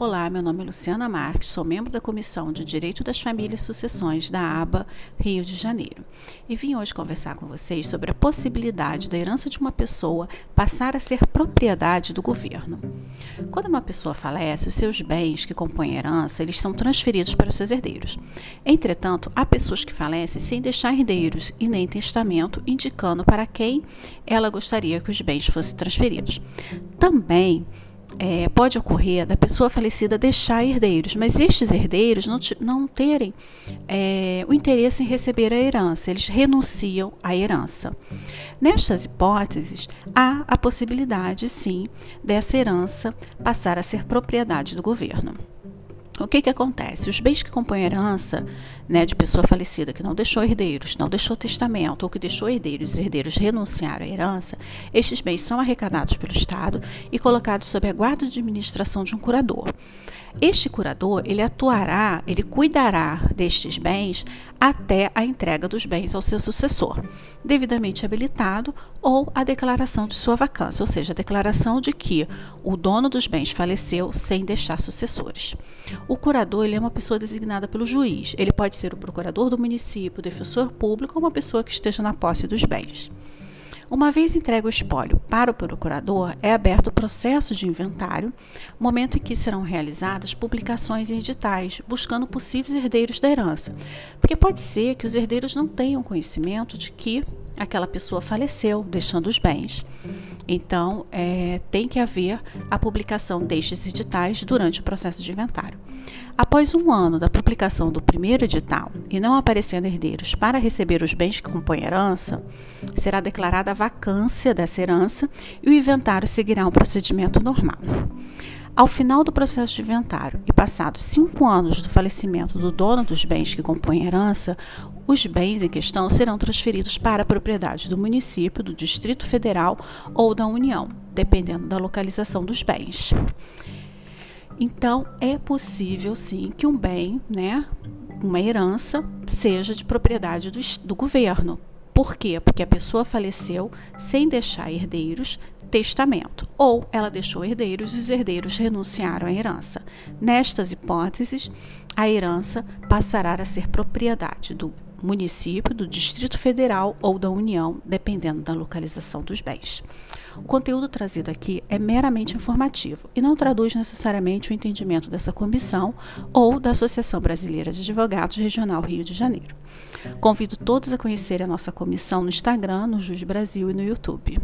Olá, meu nome é Luciana Marques, sou membro da Comissão de Direito das Famílias e Sucessões da ABA Rio de Janeiro. E vim hoje conversar com vocês sobre a possibilidade da herança de uma pessoa passar a ser propriedade do governo. Quando uma pessoa falece, os seus bens que compõem a herança, eles são transferidos para os seus herdeiros. Entretanto, há pessoas que falecem sem deixar herdeiros e nem testamento indicando para quem ela gostaria que os bens fossem transferidos. Também é, pode ocorrer da pessoa falecida deixar herdeiros, mas estes herdeiros não, não terem é, o interesse em receber a herança, eles renunciam à herança. Nestas hipóteses, há a possibilidade, sim, dessa herança passar a ser propriedade do governo. O que, que acontece? Os bens que compõem a herança né, de pessoa falecida que não deixou herdeiros, não deixou testamento ou que deixou herdeiros e os herdeiros renunciaram à herança, estes bens são arrecadados pelo Estado e colocados sob a guarda de administração de um curador. Este curador, ele atuará, ele cuidará destes bens até a entrega dos bens ao seu sucessor, devidamente habilitado ou a declaração de sua vacância, ou seja, a declaração de que o dono dos bens faleceu sem deixar sucessores. O curador, ele é uma pessoa designada pelo juiz. Ele pode ser o procurador do município, defensor público ou uma pessoa que esteja na posse dos bens. Uma vez entregue o espólio para o procurador, é aberto o processo de inventário, momento em que serão realizadas publicações em editais, buscando possíveis herdeiros da herança. Porque pode ser que os herdeiros não tenham conhecimento de que aquela pessoa faleceu, deixando os bens. Então, é, tem que haver a publicação destes editais durante o processo de inventário. Após um ano da publicação do primeiro edital e não aparecendo herdeiros para receber os bens que compõem a herança, será declarada a vacância dessa herança e o inventário seguirá um procedimento normal. Ao final do processo de inventário e passados cinco anos do falecimento do dono dos bens que compõem a herança, os bens em questão serão transferidos para a propriedade do município, do Distrito Federal ou da União, dependendo da localização dos bens. Então, é possível sim que um bem, né, uma herança, seja de propriedade do, do governo. Por quê? Porque a pessoa faleceu sem deixar herdeiros, testamento, ou ela deixou herdeiros e os herdeiros renunciaram à herança. Nestas hipóteses, a herança passará a ser propriedade do município, do Distrito Federal ou da União, dependendo da localização dos bens. O conteúdo trazido aqui é meramente informativo e não traduz necessariamente o entendimento dessa comissão ou da Associação Brasileira de Advogados Regional Rio de Janeiro. Convido todos a conhecerem a nossa comissão no Instagram, no Jus Brasil e no YouTube.